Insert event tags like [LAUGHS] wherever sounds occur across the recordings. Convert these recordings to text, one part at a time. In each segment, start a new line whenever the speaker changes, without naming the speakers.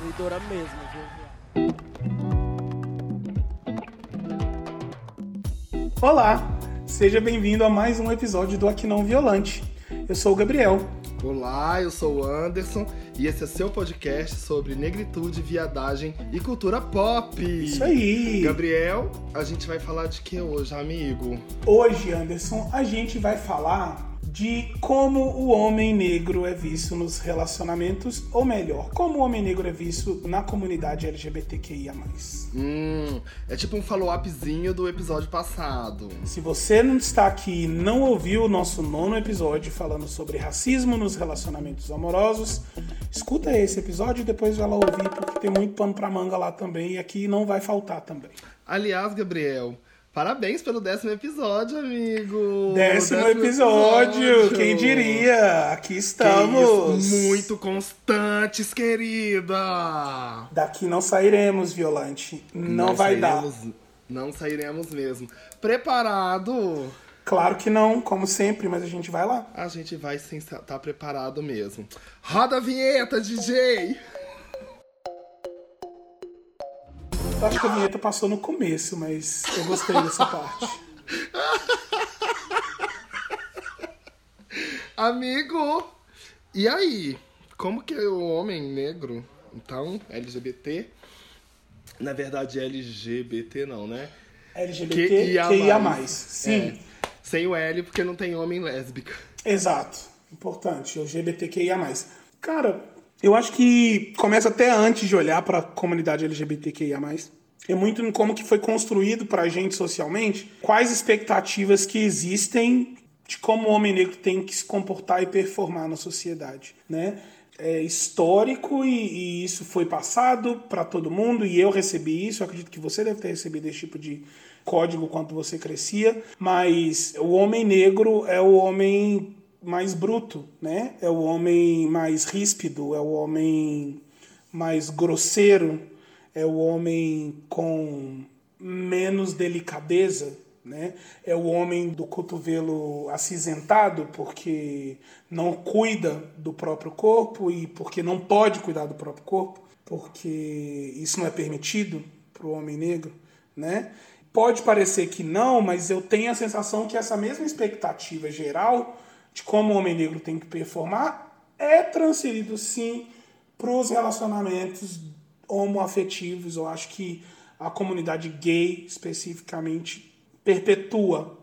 destruidora mesmo, viu?
Olá, seja bem-vindo a mais um episódio do Aqui Não Violante. Eu sou o Gabriel.
Olá, eu sou o Anderson e esse é seu podcast sobre negritude, viadagem e cultura pop.
Isso aí.
Gabriel, a gente vai falar de que hoje, amigo?
Hoje, Anderson, a gente vai falar de como o homem negro é visto nos relacionamentos, ou melhor, como o homem negro é visto na comunidade LGBTQIA+.
Hum, é tipo um follow-upzinho do episódio passado.
Se você não está aqui e não ouviu o nosso nono episódio falando sobre racismo nos relacionamentos amorosos, escuta esse episódio e depois vai lá ouvir, porque tem muito pano pra manga lá também, e aqui não vai faltar também.
Aliás, Gabriel, Parabéns pelo décimo episódio, amigo!
Décimo, décimo episódio, episódio, quem diria? Aqui estamos!
Muito constantes, querida!
Daqui não sairemos, Violante. Não, não vai sairemos, dar.
Não sairemos mesmo. Preparado?
Claro que não, como sempre, mas a gente vai lá.
A gente vai sem estar tá preparado mesmo. Roda a vinheta, DJ!
Acho que a vinheta passou no começo, mas eu gostei dessa parte. [LAUGHS]
Amigo! E aí? Como que o homem negro, então, LGBT, na verdade LGBT não, né?
LGBT que ia mais. Sim. É,
sem o L porque não tem homem lésbica.
Exato. Importante. LGBTQIA+. Cara, eu acho que começa até antes de olhar para a comunidade LGBTQIA+. É muito em como que foi construído para a gente socialmente, quais expectativas que existem de como o homem negro tem que se comportar e performar na sociedade, né? É histórico e, e isso foi passado para todo mundo e eu recebi isso. Eu acredito que você deve ter recebido esse tipo de código quando você crescia, mas o homem negro é o homem mais bruto, né? É o homem mais ríspido, é o homem mais grosseiro, é o homem com menos delicadeza, né? É o homem do cotovelo acinzentado porque não cuida do próprio corpo e porque não pode cuidar do próprio corpo, porque isso não é permitido para o homem negro, né? Pode parecer que não, mas eu tenho a sensação que essa mesma expectativa geral de como o homem negro tem que performar é transferido sim para os relacionamentos homoafetivos. Eu acho que a comunidade gay especificamente perpetua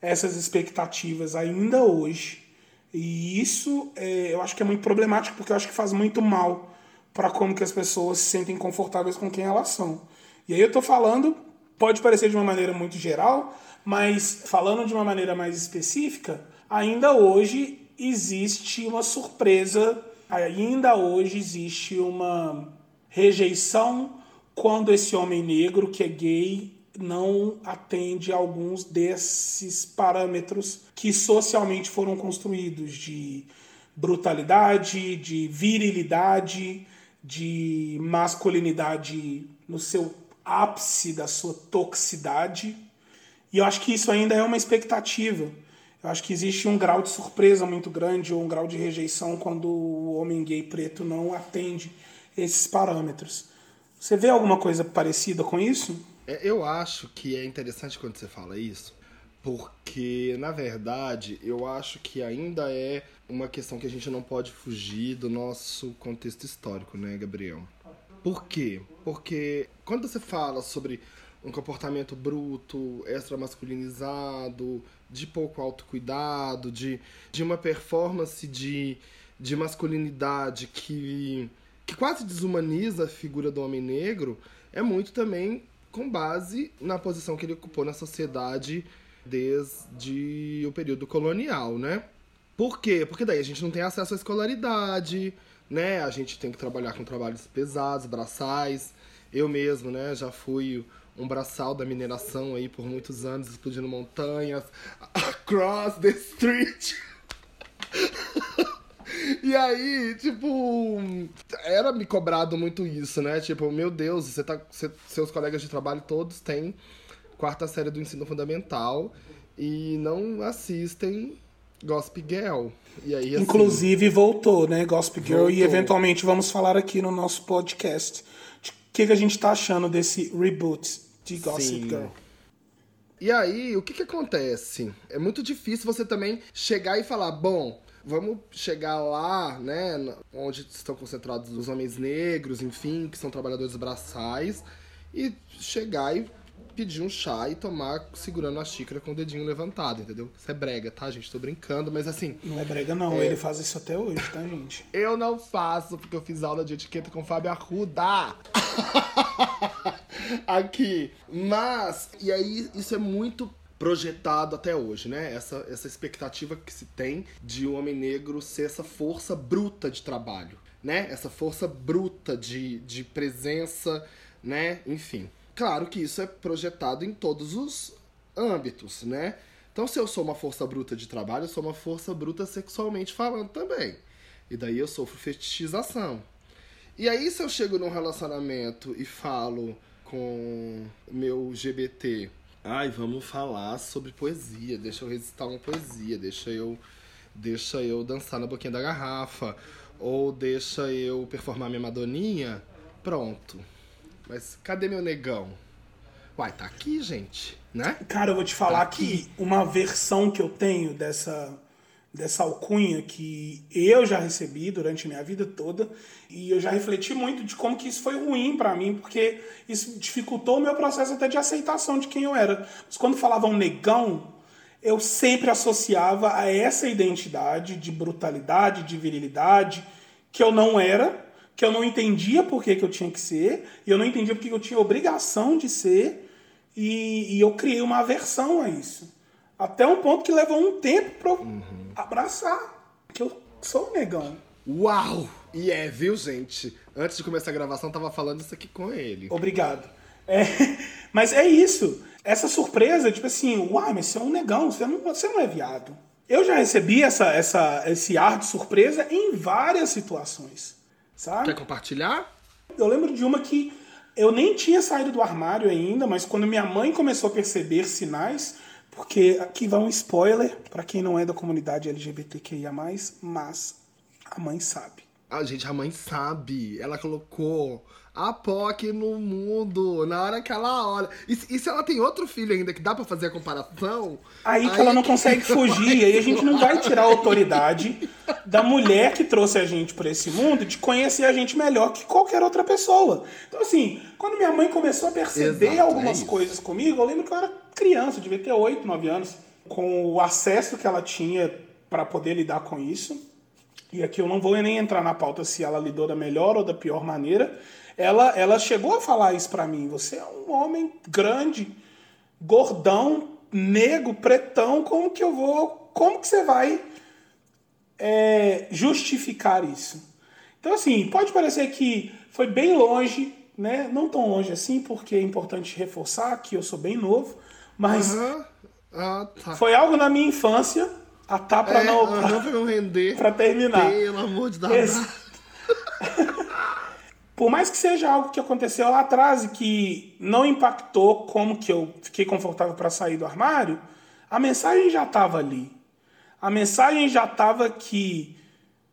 essas expectativas ainda hoje. E isso é, eu acho que é muito problemático porque eu acho que faz muito mal para como que as pessoas se sentem confortáveis com quem elas são. E aí eu estou falando, pode parecer de uma maneira muito geral, mas falando de uma maneira mais específica, ainda hoje existe uma surpresa, ainda hoje existe uma rejeição quando esse homem negro que é gay não atende a alguns desses parâmetros que socialmente foram construídos de brutalidade, de virilidade, de masculinidade no seu ápice da sua toxicidade. E eu acho que isso ainda é uma expectativa. Eu acho que existe um grau de surpresa muito grande ou um grau de rejeição quando o homem gay preto não atende esses parâmetros. Você vê alguma coisa parecida com isso?
É, eu acho que é interessante quando você fala isso, porque na verdade eu acho que ainda é uma questão que a gente não pode fugir do nosso contexto histórico, né, Gabriel? Por quê? Porque quando você fala sobre um comportamento bruto, extra masculinizado, de pouco autocuidado, de, de uma performance de, de masculinidade que que quase desumaniza a figura do homem negro, é muito também com base na posição que ele ocupou na sociedade desde o período colonial, né? Por quê? Porque daí a gente não tem acesso à escolaridade, né? A gente tem que trabalhar com trabalhos pesados, braçais. Eu mesmo, né, já fui um braçal da mineração aí por muitos anos, explodindo montanhas, [LAUGHS] across the street. [LAUGHS] E aí, tipo, era me cobrado muito isso, né? Tipo, meu Deus, você tá, você, seus colegas de trabalho todos têm quarta série do ensino fundamental e não assistem Gossip Girl. E aí, assim,
Inclusive voltou, né? Gossip Girl. E
Voltou.
eventualmente vamos falar aqui no nosso podcast. O que, que a gente tá achando desse reboot de Gossip
Sim.
Girl?
E aí, o que que acontece? É muito difícil você também chegar e falar, bom, vamos chegar lá, né, onde estão concentrados os homens negros, enfim, que são trabalhadores braçais, e chegar e pedir um chá e tomar segurando a xícara com o dedinho levantado, entendeu? Isso é brega, tá, gente? Tô brincando, mas assim,
Não é brega, não. Ele faz isso até hoje, tá, gente?
eu não faço porque eu fiz aula de etiqueta com o Fábio Arruda. [LAUGHS] Aqui. Mas, e aí isso é muito projetado até hoje, né? Essa, essa expectativa que se tem de o homem negro ser essa força bruta de trabalho, né? Essa força bruta de, de presença, né? Enfim. Claro que isso é projetado em todos os âmbitos, né? Então, se eu sou uma força bruta de trabalho, eu sou uma força bruta sexualmente falando também. E daí eu sofro fetichização. E aí, se eu chego num relacionamento e falo com meu GBT, ai, vamos falar sobre poesia, deixa eu recitar uma poesia, deixa eu, deixa eu dançar na boquinha da garrafa, ou deixa eu performar minha Madoninha, pronto. Mas cadê meu negão? Uai, tá aqui, gente, né?
Cara, eu vou te falar
Tá
que uma versão que eu tenho dessa, dessa alcunha que eu já recebi durante minha vida toda, e eu já refleti muito de como que isso foi ruim pra mim, porque isso dificultou o meu processo até de aceitação de quem eu era. Mas quando falavam negão, eu sempre associava a essa identidade de brutalidade, de virilidade, que eu não era, que eu não entendia por que, que eu tinha que ser, e eu não entendia por que que eu tinha obrigação de ser, e, e eu criei uma aversão a isso. Até um ponto que levou um tempo pra eu abraçar. Que eu sou um negão.
Uau! E é, viu, gente? Antes de começar a gravação, eu tava falando isso aqui com ele.
Obrigado. É, [LAUGHS] mas é isso. Essa surpresa, tipo assim, uai, mas você é um negão, você não, você não é viado. Eu já recebi essa, essa, esse ar de surpresa em várias situações. Sabe?
Quer compartilhar?
Eu lembro de uma que eu nem tinha saído do armário ainda, mas quando minha mãe começou a perceber sinais, porque aqui vai um spoiler para quem não é da comunidade LGBTQIA+, mas a mãe sabe.
A gente, a mãe sabe. Ela colocou a POC no mundo na hora que ela olha. E, se- e se ela tem outro filho ainda que dá pra fazer a comparação?
Aí que ela não
que
consegue [LAUGHS] fugir, e aí a gente não vai tirar a autoridade da mulher que trouxe a gente para esse mundo de conhecer a gente melhor que qualquer outra pessoa. Então, assim, quando minha mãe começou a perceber
Exato, é
algumas
isso.
coisas comigo, eu lembro que eu era criança, devia ter 8, 9 anos, com o acesso que ela tinha para poder lidar com isso. E aqui eu não vou nem entrar na pauta se ela lidou da melhor ou da pior maneira. Ela, ela chegou a falar isso pra mim. Você é um homem grande, gordão, negro, pretão. Como que eu vou. Como que você vai é, justificar isso? Então, assim, pode parecer que foi bem longe, né? Não tão longe assim, porque é importante reforçar que eu sou bem novo, mas.
Ah, tá.
foi algo na minha infância, a tá pra
é,
não.
pra não render.
pra terminar.
Pelo amor de Deus.
Esse- [LAUGHS] Por mais que seja algo que aconteceu lá atrás e que não impactou como que eu fiquei confortável para sair do armário, a mensagem já estava ali. A mensagem já estava que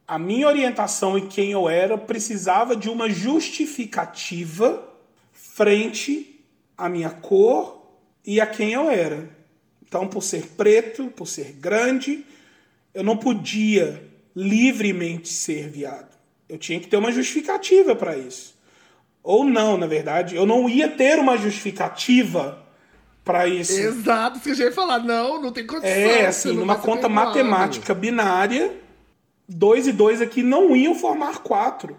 a minha orientação e quem eu era precisava de uma justificativa frente à minha cor e a quem eu era. Então, por ser preto, por ser grande, eu não podia livremente ser viado. Eu tinha que ter uma justificativa para isso. Ou não, na verdade, eu não ia ter uma justificativa para isso.
Exato, isso que eu já ia falar. Não, não tem condição.
É,
você
assim, numa
ser
conta matemática binária, dois e dois aqui não iam formar quatro.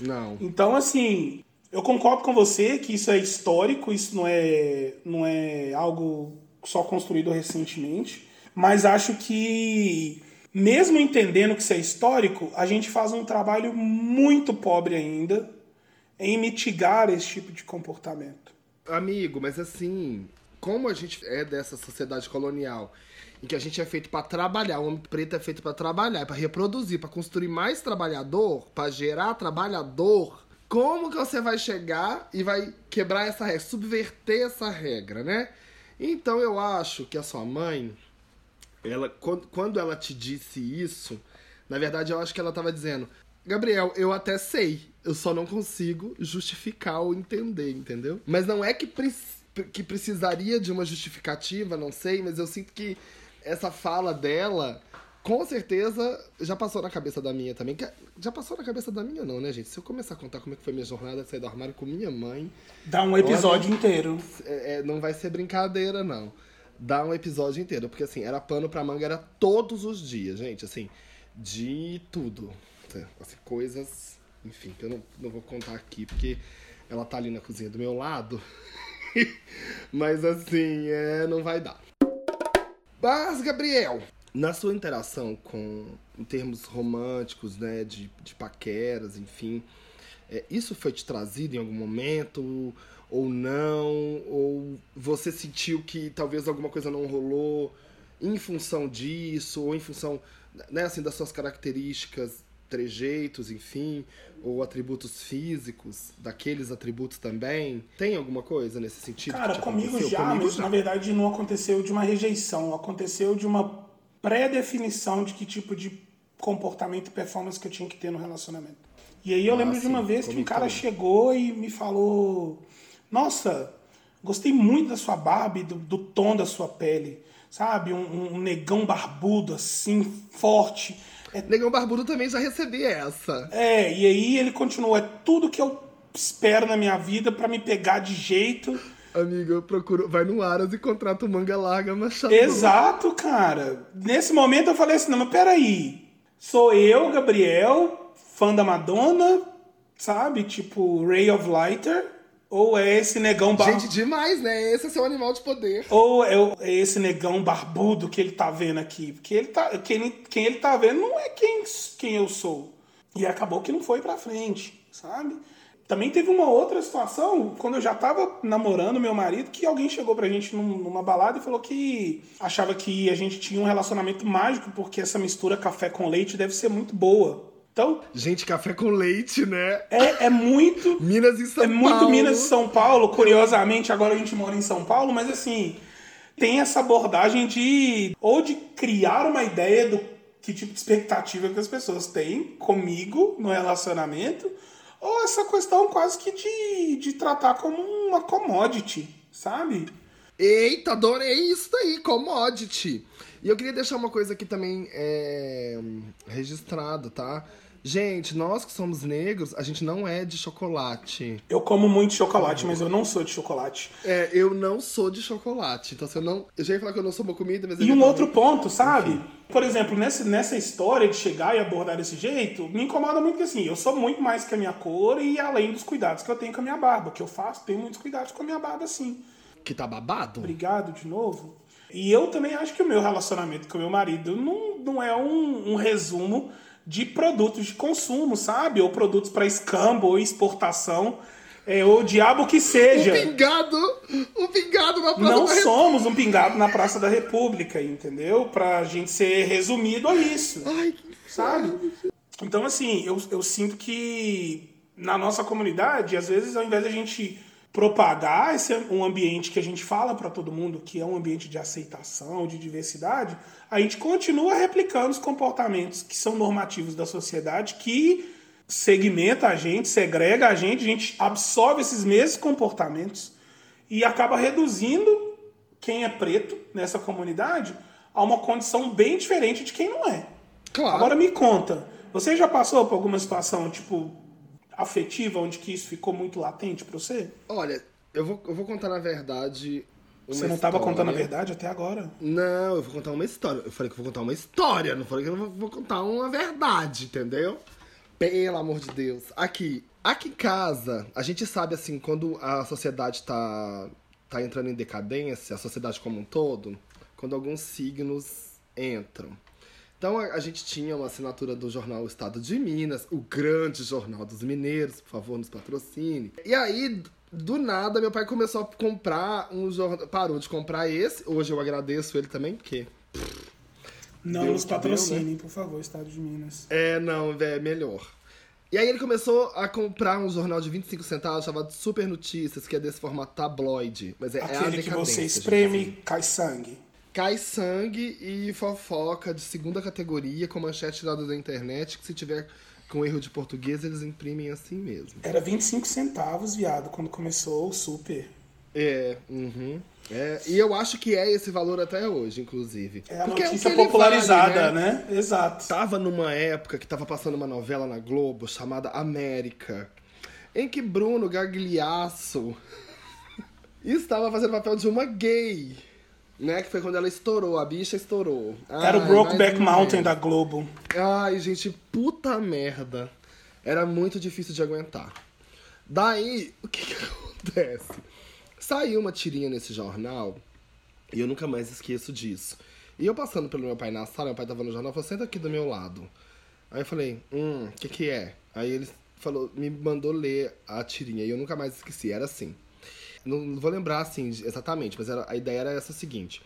Não.
Então, assim, eu concordo com você que isso é histórico, isso não é, não é algo só construído recentemente, mas acho que, mesmo entendendo que isso é histórico, a gente faz um trabalho muito pobre ainda em mitigar esse tipo de comportamento.
Amigo, mas assim, como a gente é dessa sociedade colonial, em que a gente é feito pra trabalhar, o homem preto é feito pra trabalhar, pra reproduzir, pra construir mais trabalhador, pra gerar trabalhador, como que você vai chegar e vai quebrar essa regra, subverter essa regra, né? Então eu acho que a sua mãe ela, quando, ela te disse isso, na verdade eu acho que ela tava dizendo, Gabriel, eu até sei, eu só não consigo justificar ou entender, entendeu? Mas não é que, pre que precisaria de uma justificativa, não sei, mas eu sinto que essa fala dela com certeza já passou na cabeça da minha também. Que já passou na cabeça da minha, não, né, gente? Se eu começar a contar como é que foi minha jornada de sair do armário com minha mãe.
Dá um episódio olha, inteiro.
É, é, não vai ser brincadeira, não. Dá um episódio inteiro. Porque assim, era pano pra manga, era todos os dias, gente. Assim, de tudo. Assim, coisas, enfim, que eu não, não vou contar aqui, porque ela tá ali na cozinha do meu lado. [LAUGHS] Mas assim, é, não vai dar. Mas, Gabriel, na sua interação com, em termos românticos, né, de, de paqueras, enfim, é, isso foi te trazido em algum momento ou não? Ou você sentiu que talvez alguma coisa não rolou em função disso, ou em função, né, assim, das suas características, trejeitos, enfim, ou atributos físicos, daqueles atributos também? Tem alguma coisa nesse sentido?
Cara, comigo já, comigo mas já. na verdade não aconteceu de uma rejeição, aconteceu de uma pré-definição de que tipo de comportamento e performance que eu tinha que ter no relacionamento. E aí eu ah, lembro sim, de uma vez que um cara chegou e me falou: Nossa, gostei muito da sua barba e do, do tom da sua pele. Sabe? Um, um negão barbudo, assim, forte
é... Negão Barbudo também já recebi essa.
É, e aí ele continua. É tudo que eu espero na minha vida para me pegar de jeito.
Amiga, eu procuro. Vai no Aras e contrata o manga larga machado.
Exato, cara. Nesse momento eu falei assim: não, mas peraí. Sou eu, Gabriel, fã da Madonna, sabe? Tipo, Ray of Lighter. Ou é esse negão
barbudo. Gente, demais, né? Esse é seu animal de poder.
Ou é, é, esse negão barbudo que ele tá vendo aqui. Porque ele tá, quem, quem ele tá vendo não é quem, quem eu sou. E acabou que não foi pra frente, sabe? Também teve uma outra situação, quando eu já tava namorando meu marido, que alguém chegou pra gente numa balada e falou que achava que a gente tinha um relacionamento mágico porque essa mistura café com leite deve ser muito boa. Então,
gente, café com leite, né?
É, é muito.
Minas e São
é
Paulo.
É muito Minas e São Paulo. Curiosamente, agora a gente mora em São Paulo, mas assim, tem essa abordagem de. ou de criar uma ideia do que tipo de expectativa que as pessoas têm comigo no relacionamento, ou essa questão quase que de, de tratar como uma commodity, sabe?
Eita, adorei isso daí, commodity. E eu queria deixar uma coisa aqui também é, registrada, tá? Gente, nós que somos negros, a gente não é de chocolate.
Eu como muito chocolate, mas eu não sou de chocolate.
É, eu não sou de chocolate. Então, se eu não. Eu já ia falar que eu não sou uma comida, mas.
E um outro ponto, sabe? Enfim. Por exemplo, nessa, nessa história de chegar e abordar desse jeito, me incomoda muito que assim, eu sou muito mais que a minha cor e além dos cuidados que eu tenho com a minha barba, que eu faço, tenho muitos cuidados com a minha barba, sim.
Que tá babado?
Obrigado de novo. E eu também acho que o meu relacionamento com o meu marido não, não é um, um resumo de produtos de consumo, sabe? Ou produtos para escambo ou exportação. É, o diabo que seja.
Um pingado! Um pingado na Praça
Não da somos um pingado na Praça da República, entendeu? Pra gente ser resumido a isso.
Ai, que
sabe? Então, assim, eu, eu sinto que na nossa comunidade, às vezes, ao invés de a gente propagar esse um ambiente que a gente fala para todo mundo que é um ambiente de aceitação, de diversidade, a gente continua replicando os comportamentos que são normativos da sociedade, que segmenta a gente, segrega a gente, a gente absorve esses mesmos comportamentos e acaba reduzindo quem é preto nessa comunidade a uma condição bem diferente de quem não é.
Claro.
Agora me conta, você já passou por alguma situação tipo afetiva onde que isso ficou muito latente para você?
Olha, eu vou, eu vou contar na verdade.
você não estava contando a verdade até agora?
Não, eu vou contar uma história. Eu falei que eu vou contar uma história, não falei que eu vou, vou contar uma verdade, entendeu? Pelo amor de Deus. Aqui, aqui em casa, a gente sabe assim, quando a sociedade tá, tá entrando em decadência, a sociedade como um todo, quando alguns signos entram. Então a, gente tinha uma assinatura do jornal Estado de Minas, o grande jornal dos mineiros, por favor, nos patrocine. E aí, do nada, meu pai começou a comprar um jornal. Parou de comprar esse. Hoje eu agradeço ele também, porque.
Não Deus nos patrocinem, né? por favor, Estado de Minas.
É, não, é melhor. E aí ele começou a comprar um jornal de 25 centavos chamado Super Notícias, que é desse formato tabloide. Mas é,
Aquele
é
que você espreme, gente. cai sangue.
Cai sangue e fofoca de segunda categoria com manchete tirada da internet que se tiver com erro de português eles imprimem assim mesmo.
Era 25 centavos, viado, quando começou o super.
É, uhum. É, e eu acho que é esse valor até hoje, inclusive.
É a
Porque o
notícia
ele
popularizada,
vale,
né? Exato.
Tava numa época que tava passando uma novela na Globo chamada América, em que Bruno Gagliasso [LAUGHS] estava fazendo papel de uma gay. Né, que foi quando ela estourou, a bicha estourou.
Era o Brokeback
um
Mountain da Globo.
Ai, gente, puta merda. Era muito difícil de aguentar. Daí, o que, que [LAUGHS] acontece? Saiu uma tirinha nesse jornal, e eu nunca mais esqueço disso. E eu passando pelo meu pai na sala, meu pai tava no jornal, falou, senta aqui do meu lado. Aí eu falei, hum, o que que é? Aí ele falou, me mandou ler a tirinha, e eu nunca mais esqueci, era assim. Não, vou lembrar assim exatamente, mas era, a ideia era essa seguinte.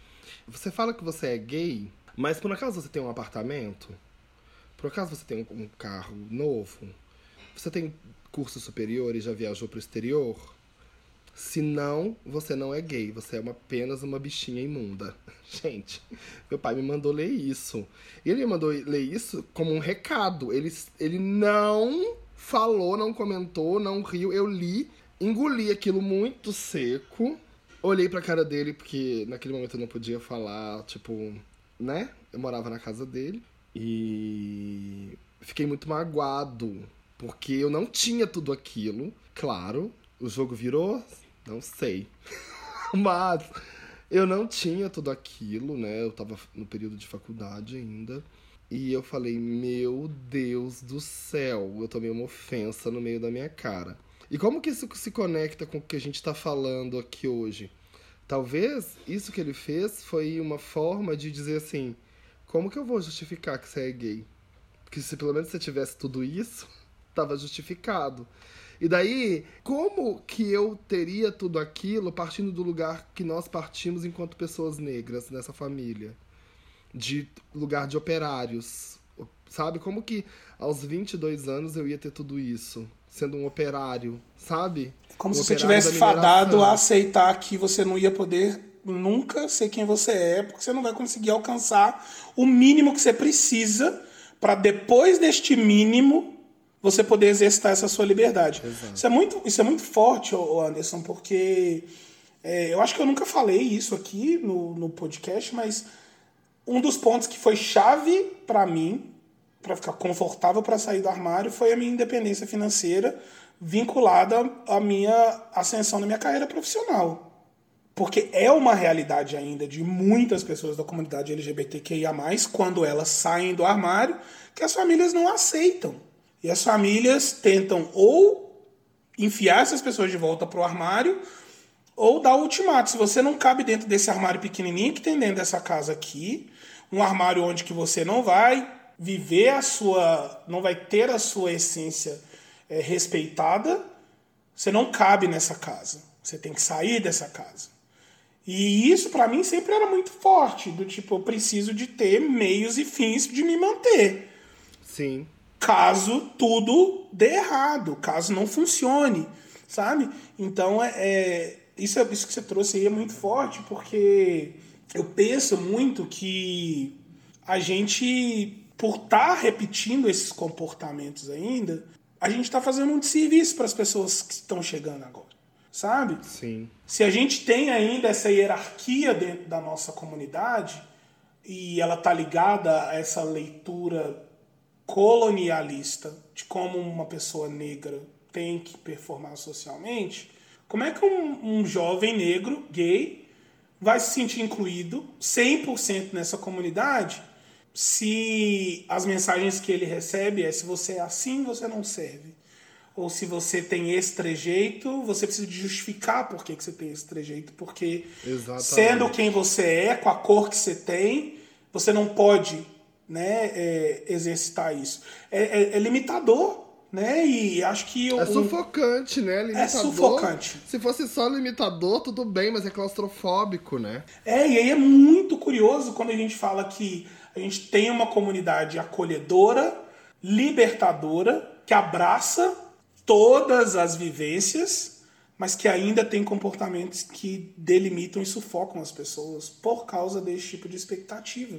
Você fala que você é gay, mas por acaso você tem um apartamento? Por acaso você tem um, carro novo? Você tem curso superior e já viajou pro exterior? Se não, você não é gay, você é uma- apenas uma bichinha imunda. [LAUGHS] Gente, meu pai me mandou ler isso. Ele me mandou ler isso como um recado. Ele, ele não falou, não comentou, não riu. Eu li, engoli aquilo muito seco. Olhei pra cara dele, porque naquele momento eu não podia falar, tipo, né? Eu morava na casa dele. E fiquei muito magoado, porque eu não tinha tudo aquilo. Claro, o jogo virou, não sei. [LAUGHS] Mas eu não tinha tudo aquilo, né? Eu tava no período de faculdade ainda. E eu falei, meu Deus do céu, eu tomei uma ofensa no meio da minha cara. E como que isso se conecta com o que a gente tá falando aqui hoje? Talvez isso que ele fez foi uma forma de dizer assim: como que eu vou justificar que você é gay? Porque se pelo menos você tivesse tudo isso, [LAUGHS] tava justificado. E daí, como que eu teria tudo aquilo partindo do lugar que nós partimos enquanto pessoas negras nessa família? De lugar de operários. Sabe? Como que aos 22 anos eu ia ter tudo isso? Sendo um operário, sabe?
Como
Um
se você tivesse
da
fadado a aceitar que você não ia poder nunca ser quem você é, porque você não vai conseguir alcançar o mínimo que você precisa para depois deste mínimo você poder exercitar essa sua liberdade. Isso é muito, isso é muito forte, Anderson, porque é, eu acho que eu nunca falei isso aqui no, no podcast, mas um dos pontos que foi chave para mim, para ficar confortável para sair do armário, foi a minha independência financeira vinculada à minha ascensão na minha carreira profissional. Porque é uma realidade ainda de muitas pessoas da comunidade LGBTQIA, quando elas saem do armário, que as famílias não aceitam. E as famílias tentam ou enfiar essas pessoas de volta para o armário ou dar ultimato. Se você não cabe dentro desse armário pequenininho que tem dentro dessa casa aqui, um armário onde que você não vai viver a sua, não vai ter a sua essência é, respeitada, você não cabe nessa casa. Você tem que sair dessa casa. E isso para mim sempre era muito forte, do tipo eu preciso de ter meios e fins de me manter
Sim.
caso tudo dê errado, caso não funcione, sabe? Então é, é- isso, é- isso que você trouxe aí é muito forte, porque eu penso muito que a gente, por estar repetindo esses comportamentos ainda, a gente está fazendo um desserviço para as pessoas que estão chegando agora, sabe?
Sim.
Se a gente tem ainda essa hierarquia dentro da nossa comunidade e ela tá ligada a essa leitura colonialista de como uma pessoa negra tem que performar socialmente, como é que um, um jovem negro gay vai se sentir incluído 100% nessa comunidade se as mensagens que ele recebe é se você é assim, você não serve. Ou se você tem esse trejeito, você precisa justificar por que, que você tem esse trejeito. Porque
Exatamente.
sendo quem você é, com a cor que você tem, você não pode né, é, exercitar isso. É, é- é limitador, né? E acho que...
É sufocante, né? Limitador.
sufocante.
Se fosse só limitador, tudo bem, mas é claustrofóbico, né?
É, e aí é muito curioso quando a gente fala que a gente tem uma comunidade acolhedora, libertadora, que abraça todas as vivências, mas que ainda tem comportamentos que delimitam e sufocam as pessoas por causa desse tipo de expectativa,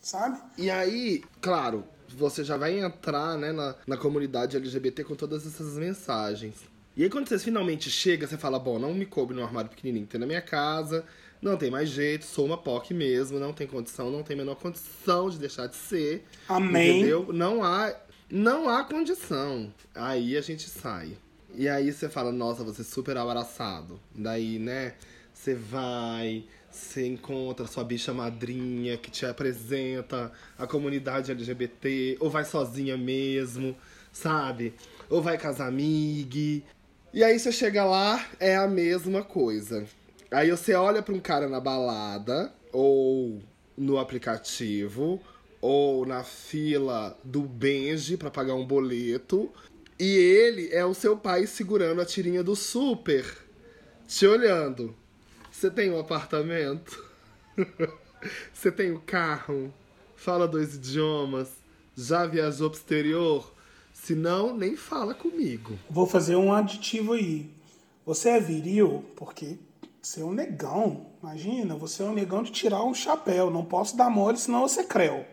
sabe?
E aí, claro, você já vai entrar né, na, na comunidade LGBT com todas essas mensagens. E aí quando você finalmente chega, você fala, bom, não me coube no armário pequenininho que tem na minha casa, não tem mais jeito, sou uma POC mesmo, não tem condição, não tem a menor condição de deixar de ser.
Amém.
Entendeu? Não há, não há condição. Aí a gente sai. E aí você fala, nossa, você é super abraçado. Daí, né, você vai, você encontra sua bicha madrinha que te apresenta a comunidade LGBT, ou vai sozinha mesmo, sabe? Ou vai com as amigas. E aí você chega lá, é a mesma coisa. Aí você olha pra um cara na balada, ou no aplicativo, ou na fila do Benji pra pagar um boleto, e ele é o seu pai segurando a tirinha do super, te olhando. Você tem um apartamento? [LAUGHS] Você tem um carro? Fala dois idiomas? Já viajou pro exterior? Se não, nem fala comigo.
Vou fazer um aditivo aí. Você é viril porque você é um negão. Imagina, você é um negão de tirar um chapéu. Não posso dar mole, senão você creu.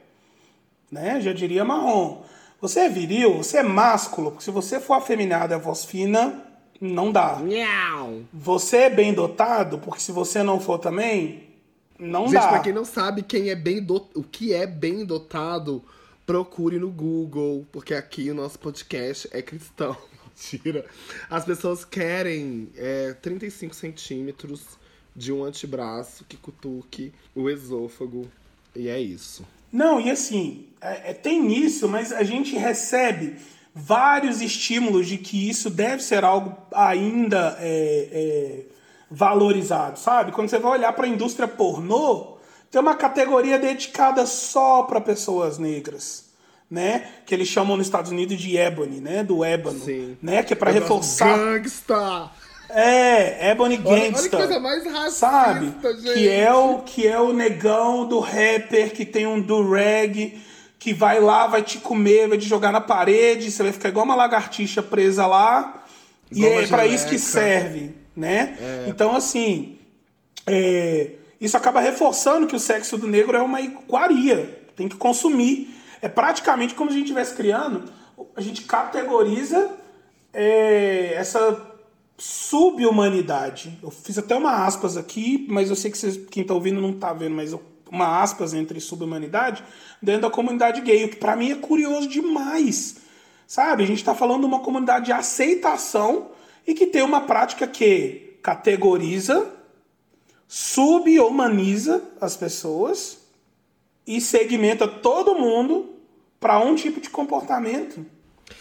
Né? Já diria marrom. Você é viril, você é másculo, porque se você for afeminado e a voz fina, não dá.
Nhau.
Você é bem dotado, porque se você não for também, não
Gente,
dá.
pra quem não sabe quem é bem do... o que é bem dotado, procure no Google, porque aqui o nosso podcast é cristão. Mentira. As pessoas querem é, 35 centímetros de um antebraço que cutuque o esôfago. E é isso.
Não, e assim, é- é- tem isso, mas a gente recebe vários estímulos de que isso deve ser algo ainda é, é, valorizado, sabe? Quando você vai olhar para a indústria pornô, tem uma categoria dedicada só para pessoas negras, né? Que eles chamam nos Estados Unidos de ebony, né? Do ébano,
Sim.
né? Que é para
gosto
reforçar.
Gangsta!
É, ebony
Olha, olha que
gangsta
coisa mais racista,
sabe?
gente.
Que é o que é o negão do rapper que tem um do reg que vai lá, vai te comer, vai te jogar na parede, você vai ficar igual uma lagartixa presa lá. e
Igual
é
uma
pra isso que serve, né? Então assim, é, isso acaba reforçando que o sexo do negro é uma iguaria, tem que consumir. É praticamente como se a gente estivesse criando, a gente categoriza é, essa subhumanidade. Eu fiz até uma aspas aqui, mas eu sei que vocês, quem tá ouvindo não tá vendo, mas eu- uma aspas entre subhumanidade dentro da comunidade gay, o que pra mim é curioso demais. Sabe? A gente tá falando de uma comunidade de aceitação e que tem uma prática que categoriza, subhumaniza as pessoas e segmenta todo mundo para um tipo de comportamento.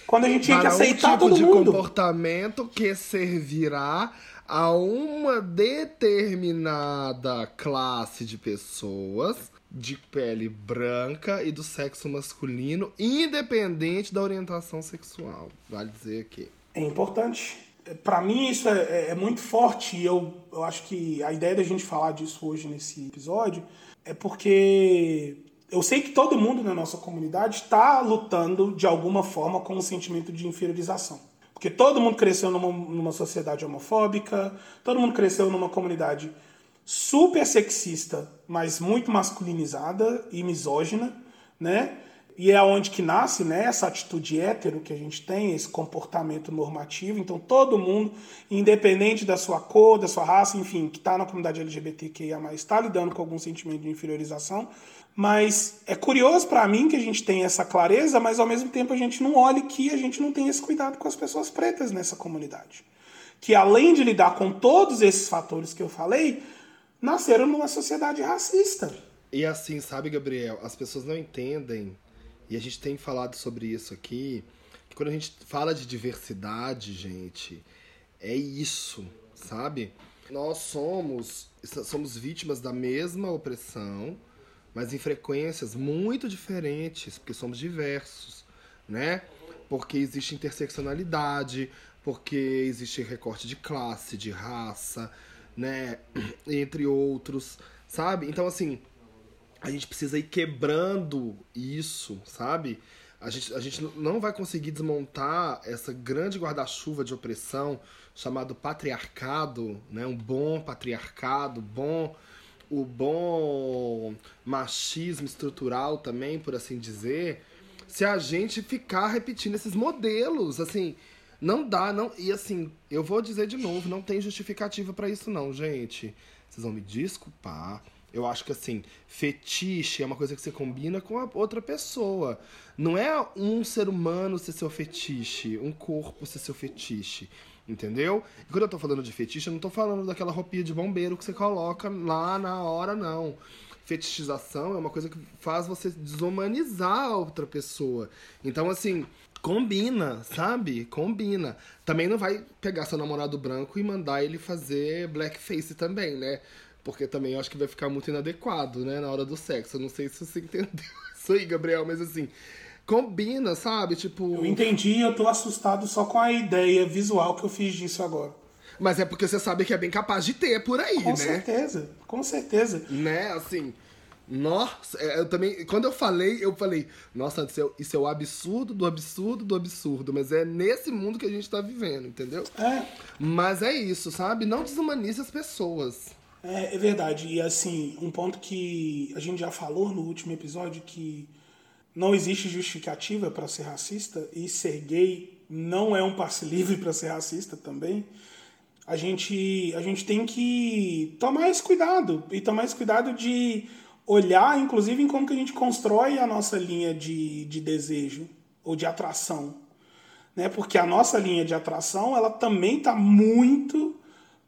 Quando a gente tinha que
para
aceitar
um tipo
todo
de
mundo.
comportamento que servirá a uma determinada classe de pessoas de pele branca e do sexo masculino, independente da orientação sexual. Vale dizer aqui.
É importante. Pra mim isso é, é- é muito forte e eu, eu acho que a ideia da gente falar disso hoje nesse episódio é porque eu sei que todo mundo na nossa comunidade está lutando de alguma forma com o sentimento de inferiorização. Porque todo mundo cresceu numa, numa sociedade homofóbica, todo mundo cresceu numa comunidade super sexista, mas muito masculinizada e misógina, né? E é onde que nasce né, essa atitude hétero que a gente tem, esse comportamento normativo. Então, todo mundo, independente da sua cor, da sua raça, enfim, que está na comunidade LGBTQIA, está lidando com algum sentimento de inferiorização. Mas é curioso para mim que a gente tem essa clareza, mas ao mesmo tempo a gente não olha que a gente não tem esse cuidado com as pessoas pretas nessa comunidade. Que além de lidar com todos esses fatores que eu falei, nasceram numa sociedade racista.
E assim, sabe, Gabriel, as pessoas não entendem, e a gente tem falado sobre isso aqui, que quando a gente fala de diversidade, gente, é isso, sabe? Nós somos, somos vítimas da mesma opressão, mas em frequências muito diferentes, porque somos diversos, né? Porque existe interseccionalidade, porque existe recorte de classe, de raça, né? [CLEARS THROAT] Entre outros, sabe? Então, assim, a gente precisa ir quebrando isso, sabe? A gente, a gente não vai conseguir desmontar essa grande guarda-chuva de opressão chamado patriarcado, né? Um bom patriarcado, bom o bom machismo estrutural também, por assim dizer, se a gente ficar repetindo esses modelos, assim, não dá, não. E assim, eu vou dizer de novo, não tem justificativa para isso não, gente. Vocês vão me desculpar. Eu acho que assim, fetiche é uma coisa que você combina com a outra pessoa. Não é um ser humano ser seu fetiche, um corpo ser seu fetiche. Entendeu? E quando eu tô falando de fetiche, eu não tô falando daquela roupinha de bombeiro que você coloca lá na hora, não. Fetichização é uma coisa que faz você desumanizar a outra pessoa. Então, assim, combina, sabe? Combina. Também não vai pegar seu namorado branco e mandar ele fazer blackface também, né? Porque também eu acho que vai ficar muito inadequado, né? Na hora do sexo. Eu não sei se você [LAUGHS] entendeu isso aí, Gabriel, mas assim combina, sabe? Tipo.
Eu entendi eu tô assustado só com a ideia visual que eu fiz disso agora.
Mas é porque você sabe que é bem capaz de ter por aí,
com
né?
Com certeza, com certeza.
Né, assim. Nossa, é, eu também. Quando eu falei, eu falei, nossa, isso é, isso é o absurdo do absurdo do absurdo. Mas é nesse mundo que a gente tá vivendo, entendeu?
É.
Mas é isso, sabe? Não desumanize as pessoas.
É, é verdade. E assim, um ponto que a gente já falou no último episódio que não existe justificativa para ser racista e ser gay não é um passe [LAUGHS] livre para ser racista também. A gente, a gente tem que tomar esse cuidado e tomar esse cuidado de olhar, inclusive, em como que a gente constrói a nossa linha de, de desejo ou de atração. Né? Porque a nossa linha de atração ela também está muito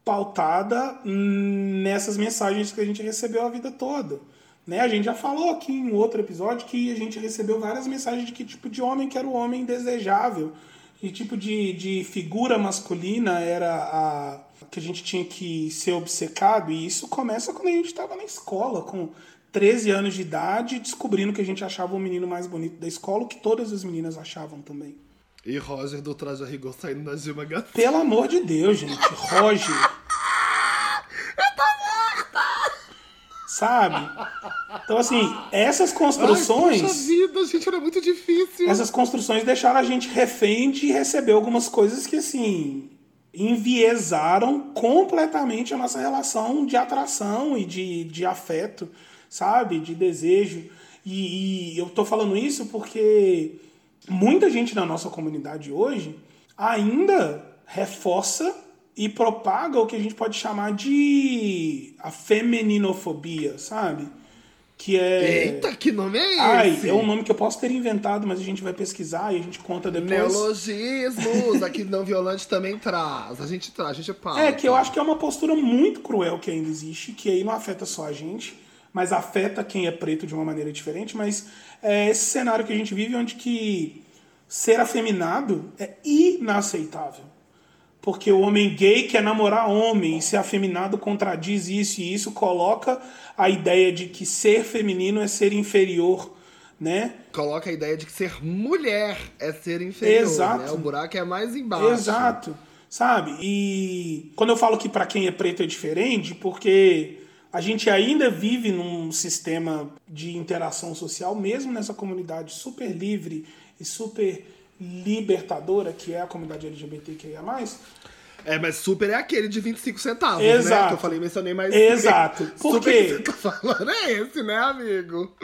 pautada nessas mensagens que a gente recebeu a vida toda. Né? A gente já falou aqui em outro episódio que a gente recebeu várias mensagens de que tipo de homem que era o homem desejável, que tipo de, de figura masculina era a que a gente tinha que ser obcecado, e isso começa quando a gente estava na escola, com 13 anos de idade, descobrindo que a gente achava o menino mais bonito da escola, o que todas as meninas achavam também.
E Roger do Traje a Rigor saindo da Gilma Gato.
Pelo amor de Deus, gente. Roger. Sabe? Então, assim, essas construções. Ai,
vida, gente, era muito difícil.
Essas construções deixaram a gente refém de receber algumas coisas que, assim, enviesaram completamente a nossa relação de atração e de, de afeto, sabe? De desejo. E, e eu tô falando isso porque muita gente na nossa comunidade hoje ainda reforça e propaga o que a gente pode chamar de a femininofobia, sabe? Que é.
Eita, que nome é esse?
Ai, é um nome que eu posso ter inventado, mas a gente vai pesquisar e a gente conta depois.
Neologismos, aqui [LAUGHS] não violante também traz. A gente traz, a gente fala.
É, que eu acho que é uma postura muito cruel que ainda existe, que aí não afeta só a gente, mas afeta quem é preto de uma maneira diferente, mas é esse cenário que a gente vive onde que ser afeminado é inaceitável porque o homem gay quer namorar homem e ser afeminado contradiz isso e isso coloca a ideia de que ser feminino é ser inferior, né?
Coloca a ideia de que ser mulher é ser inferior, Exato. Né? O buraco é mais embaixo.
Exato. Sabe? E quando eu falo que para quem é preto é diferente, porque a gente ainda vive num sistema de interação social, mesmo nessa comunidade super livre e super libertadora, que é a comunidade LGBTQIA+.
É, mas super é aquele de 25 centavos, Exato. né? Que eu falei, mencionei mais.
Exato. Por quê?
que você tá falando é esse, né, amigo?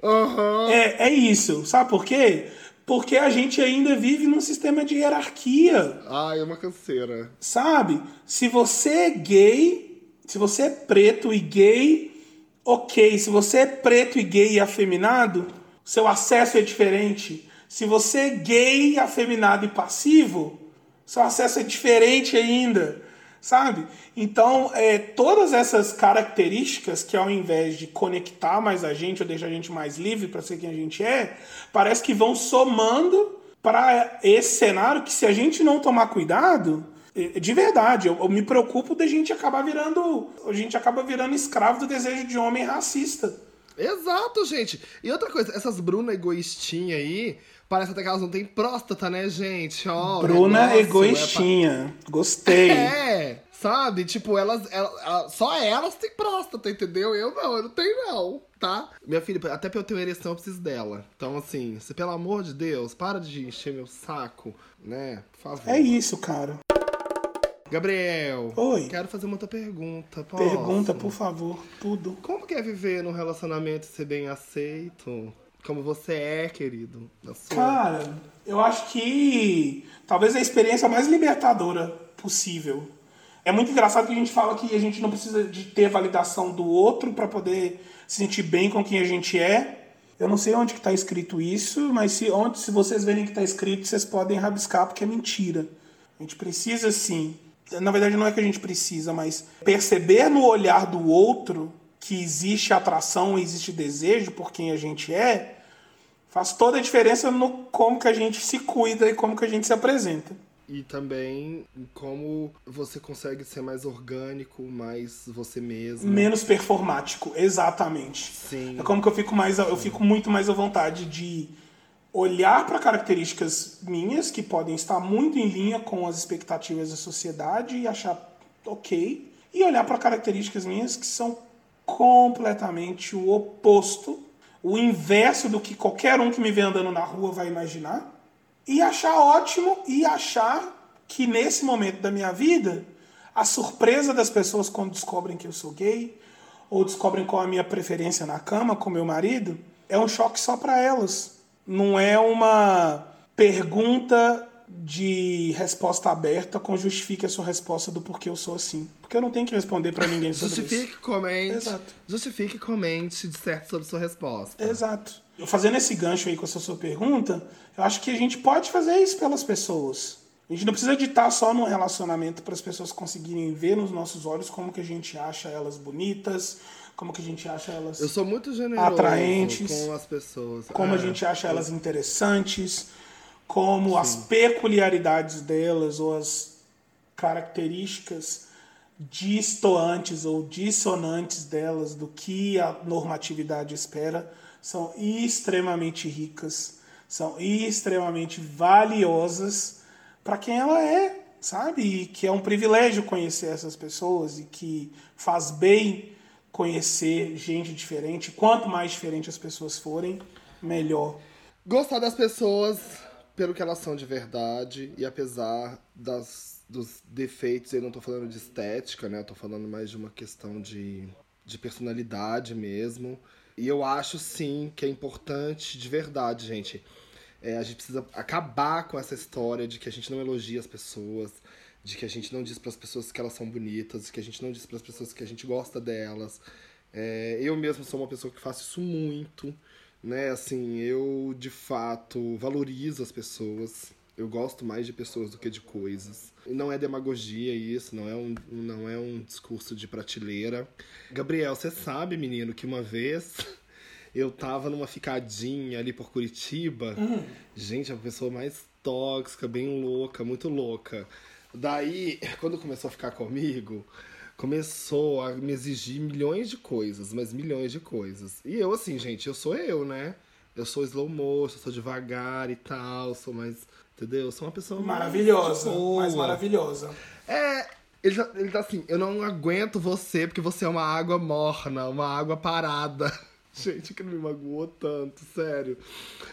Uhum.
É, é isso. Sabe por quê? Porque a gente ainda vive num sistema de hierarquia.
Ai, é uma canseira.
Sabe? Se você é gay, se você é preto e gay, ok. Se você é preto e gay e afeminado, seu acesso é diferente. Se você é gay, afeminado e passivo, seu acesso é diferente ainda, sabe? Então, é, todas essas características que ao invés de conectar mais a gente ou deixar a gente mais livre para ser quem a gente é, parece que vão somando para esse cenário que se a gente não tomar cuidado, é, de verdade, eu, eu, me preocupo da gente acabar virando, a gente acaba virando escravo do desejo de homem racista.
Exato, gente. E outra coisa, essas Bruna egoístinha aí, Parece até que elas não têm próstata, né, gente? Ó,
Bruna negócio, egoístinha. É. Gostei. [LAUGHS]
É, sabe? Tipo, elas, elas, só elas têm próstata, entendeu? Eu não, eu não tenho não. tá? Minha filha, até pra eu ter uma ereção eu preciso dela. Então, assim, se pelo amor de Deus, para de encher meu saco, né? Por favor.
É isso, cara.
Gabriel.
Oi.
Quero fazer uma outra pergunta. Posso?
Pergunta, por favor, tudo.
Como que é viver num relacionamento e ser bem aceito? Como você é, querido?
Cara, eu acho que talvez a experiência mais libertadora possível. É muito engraçado que a gente fala que a gente não precisa de ter validação do outro para poder se sentir bem com quem a gente é. Eu não sei onde que está escrito isso, mas se, onde, se vocês verem que está escrito, vocês podem rabiscar porque é mentira. A gente precisa sim. Na verdade, não é que a gente precisa, mas perceber no olhar do outro que existe atração, existe desejo por quem a gente é, faz toda a diferença no como que a gente se cuida e como que a gente se apresenta.
E também como você consegue ser mais orgânico, mais você mesmo.
Menos performático, exatamente.
Sim.
É como que eu fico mais, eu fico muito mais à vontade de olhar para características minhas que podem estar muito em linha com as expectativas da sociedade e achar ok, e olhar para características minhas que são completamente o oposto, o inverso do que qualquer um que me vê andando na rua vai imaginar, e achar ótimo e achar que nesse momento da minha vida a surpresa das pessoas quando descobrem que eu sou gay ou descobrem qual a minha preferência na cama com meu marido é um choque só para elas. Não é uma pergunta de resposta aberta com justifique a sua resposta do porquê eu sou assim. Porque eu não tenho que responder para ninguém sobre
Justifique,
isso.
comente.
Exato.
Justifique, comente, disserte sobre sua resposta.
Exato. Eu fazendo esse gancho aí com essa sua pergunta, eu acho que a gente pode fazer isso pelas pessoas. A gente não precisa editar só no relacionamento para as pessoas conseguirem ver nos nossos olhos como que a gente acha elas bonitas, como que a gente acha elas
Eu sou muito generoso
atraentes,
com as pessoas.
como
Ah,
a gente acha elas interessantes, como as peculiaridades delas ou as características distoantes ou dissonantes delas do que a normatividade espera são extremamente ricas, são extremamente valiosas para quem ela é, sabe? E que é um privilégio conhecer essas pessoas e que faz bem conhecer gente diferente. Quanto mais diferente as pessoas forem, melhor.
Gostar das pessoas pelo que elas são de verdade e apesar das, dos defeitos, eu não tô falando de estética, né? Eu tô falando mais de uma questão de, de personalidade mesmo. E eu acho sim que é importante de verdade, gente. É, a gente precisa acabar com essa história de que a gente não elogia as pessoas, de que a gente não diz para as pessoas que elas são bonitas, que a gente não diz para as pessoas que a gente gosta delas. É, eu mesmo sou uma pessoa que faço isso muito, né? Assim, eu de fato valorizo as pessoas. Eu gosto mais de pessoas do que de coisas. E não é demagogia isso, não é um, não é um discurso de prateleira. Gabriel, você sabe, menino, que uma vez [LAUGHS] eu tava numa ficadinha ali por Curitiba. Gente, a pessoa mais tóxica, bem louca, muito louca. Daí, quando começou a ficar comigo, começou a me exigir milhões de coisas, mas milhões de coisas. E eu, assim, gente, eu sou eu, né? Eu sou slow motion, eu sou devagar e tal, sou mais. Entendeu? Eu sou uma pessoa mais
Maravilhosa,
boa.
mais maravilhosa.
É, ele tá, ele tá assim, eu não aguento você porque você é uma água morna, uma água parada. [LAUGHS] Gente, que me magoou tanto, sério.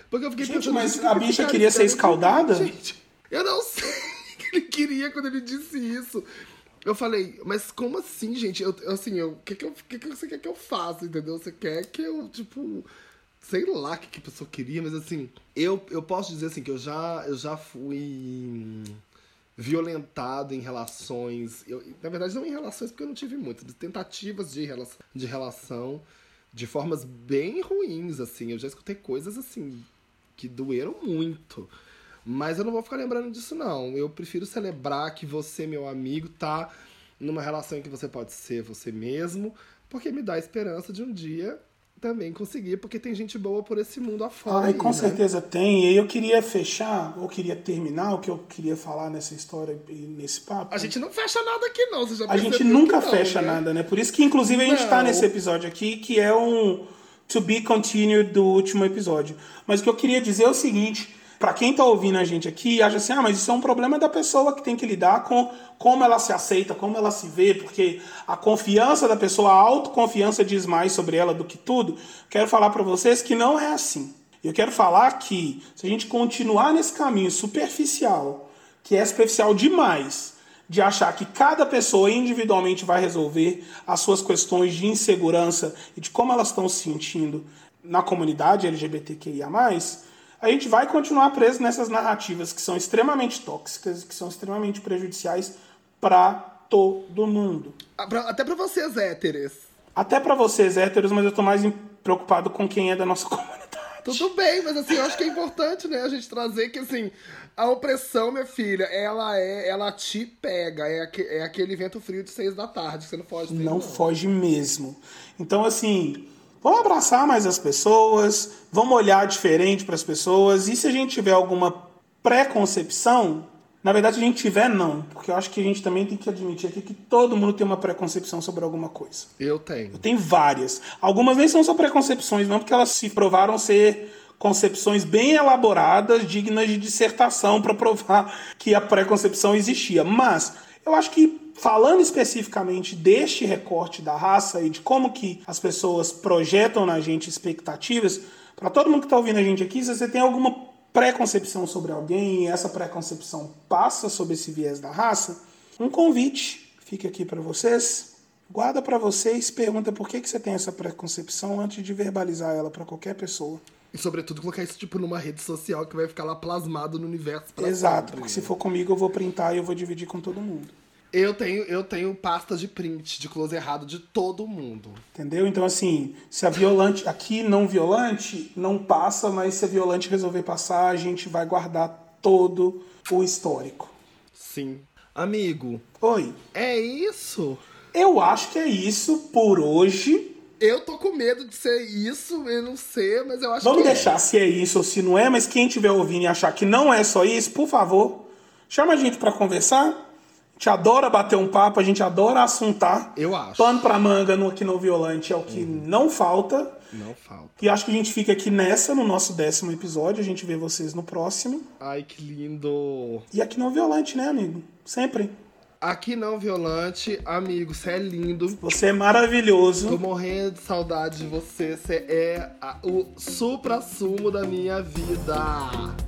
Porque eu fiquei
Gente,
pensando,
mas a bicha queria ser escaldada?
Gente, eu não [LAUGHS] sei o que ele queria quando ele disse isso. Eu falei, mas como assim, gente? Eu, assim, eu, o que, que, eu, que, que você quer que eu faça, entendeu? Você quer que eu, tipo, sei lá o que, que a pessoa queria, mas assim, eu, eu posso dizer assim que eu já, eu já fui violentado em relações. Eu, na verdade, não em relações, porque eu não tive muitas, tentativas de relação, de relação de formas bem ruins, assim. Eu já escutei coisas assim que doeram muito. Mas eu não vou ficar lembrando disso, não. Eu prefiro celebrar que você, meu amigo, tá numa relação em que você pode ser você mesmo, porque me dá a esperança de um dia também conseguir, porque tem gente boa por esse mundo afora.
Ai,
aí,
com
né?
certeza tem. E aí eu queria fechar, ou queria terminar o que eu queria falar nessa história e nesse papo.
A gente não fecha nada aqui, não. Você já
A gente nunca
não,
fecha
né?
nada, né? Por isso que, inclusive, a gente tá
Não.
nesse episódio aqui, que é um to be continued do último episódio. Mas o que eu queria dizer é o seguinte: Para quem tá ouvindo a gente aqui, acha assim: "Ah, mas isso é um problema da pessoa que tem que lidar com como ela se aceita, como ela se vê, porque a confiança da pessoa, a autoconfiança diz mais sobre ela do que tudo". Quero falar para vocês que não é assim. Eu quero falar que se a gente continuar nesse caminho superficial, que é superficial demais, de achar que cada pessoa individualmente vai resolver as suas questões de insegurança e de como elas estão se sentindo na comunidade LGBTQIA, a gente vai continuar preso nessas narrativas que são extremamente tóxicas, que são extremamente prejudiciais para todo mundo.
Até para vocês héteros.
Até para vocês héteros, mas eu tô mais preocupado com quem é da nossa [LAUGHS] comunidade.
Tudo bem, mas assim, eu acho que é importante, né, a gente trazer que assim, a opressão, minha filha, ela é, ela te pega, é, é aquele vento frio de seis da tarde, que você não foge
Não, não foge mesmo. Então, assim, vamos abraçar mais as pessoas, vamos olhar diferente para as pessoas, e se a gente tiver alguma preconcepção, na verdade, a gente tiver, não. Porque eu acho que a gente também tem que admitir aqui que todo mundo tem uma preconcepção sobre alguma coisa.
Eu tenho.
Eu tenho várias. Algumas nem são só preconcepções, não, porque elas se provaram ser concepções bem elaboradas, dignas de dissertação para provar que a preconcepção existia. Mas eu acho que falando especificamente deste recorte da raça e de como que as pessoas projetam na gente expectativas, para todo mundo que está ouvindo a gente aqui, se você tem alguma preconcepção sobre alguém e essa preconcepção passa sobre esse viés da raça, um convite fica aqui para vocês. Guarda para vocês, pergunta por que, que você tem essa preconcepção antes de verbalizar ela para qualquer pessoa.
E sobretudo colocar isso tipo numa rede social que vai ficar lá plasmado no universo.
Exato, sempre. porque se for comigo eu vou printar e eu vou dividir com todo mundo.
Eu tenho, eu tenho pastas de print de close errado de todo mundo.
Entendeu? Então, assim, se a violante. Aqui, não violante, não passa, mas se a violante resolver passar, a gente vai guardar todo o histórico.
Sim. Amigo.
Oi.
É isso?
Eu acho que é isso por hoje.
Eu tô com medo de ser isso, eu não sei, mas eu acho
Vamos
que
é. deixar
é.
se é isso ou se não é, mas quem estiver ouvindo e achar que não é só isso, por favor, chama a gente para conversar gente adora bater um papo, a gente adora assuntar.
Eu acho.
Pano pra manga no Aqui Não Violante é o que uhum. não falta.
Não falta.
E acho que a gente fica aqui nessa, no nosso décimo episódio. A gente vê vocês no próximo.
Ai, que lindo.
E Aqui Não Violante, né, amigo? Sempre.
Aqui não, Violante, amigo, você é lindo.
Você é maravilhoso.
Tô morrendo de saudade de você. Você é a, o supra-sumo da minha vida.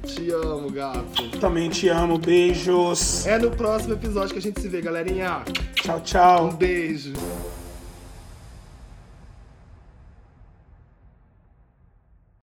Te amo, gato.
Também te amo. Beijos.
É no próximo episódio que a gente se vê, galerinha.
Tchau, tchau.
Um beijo.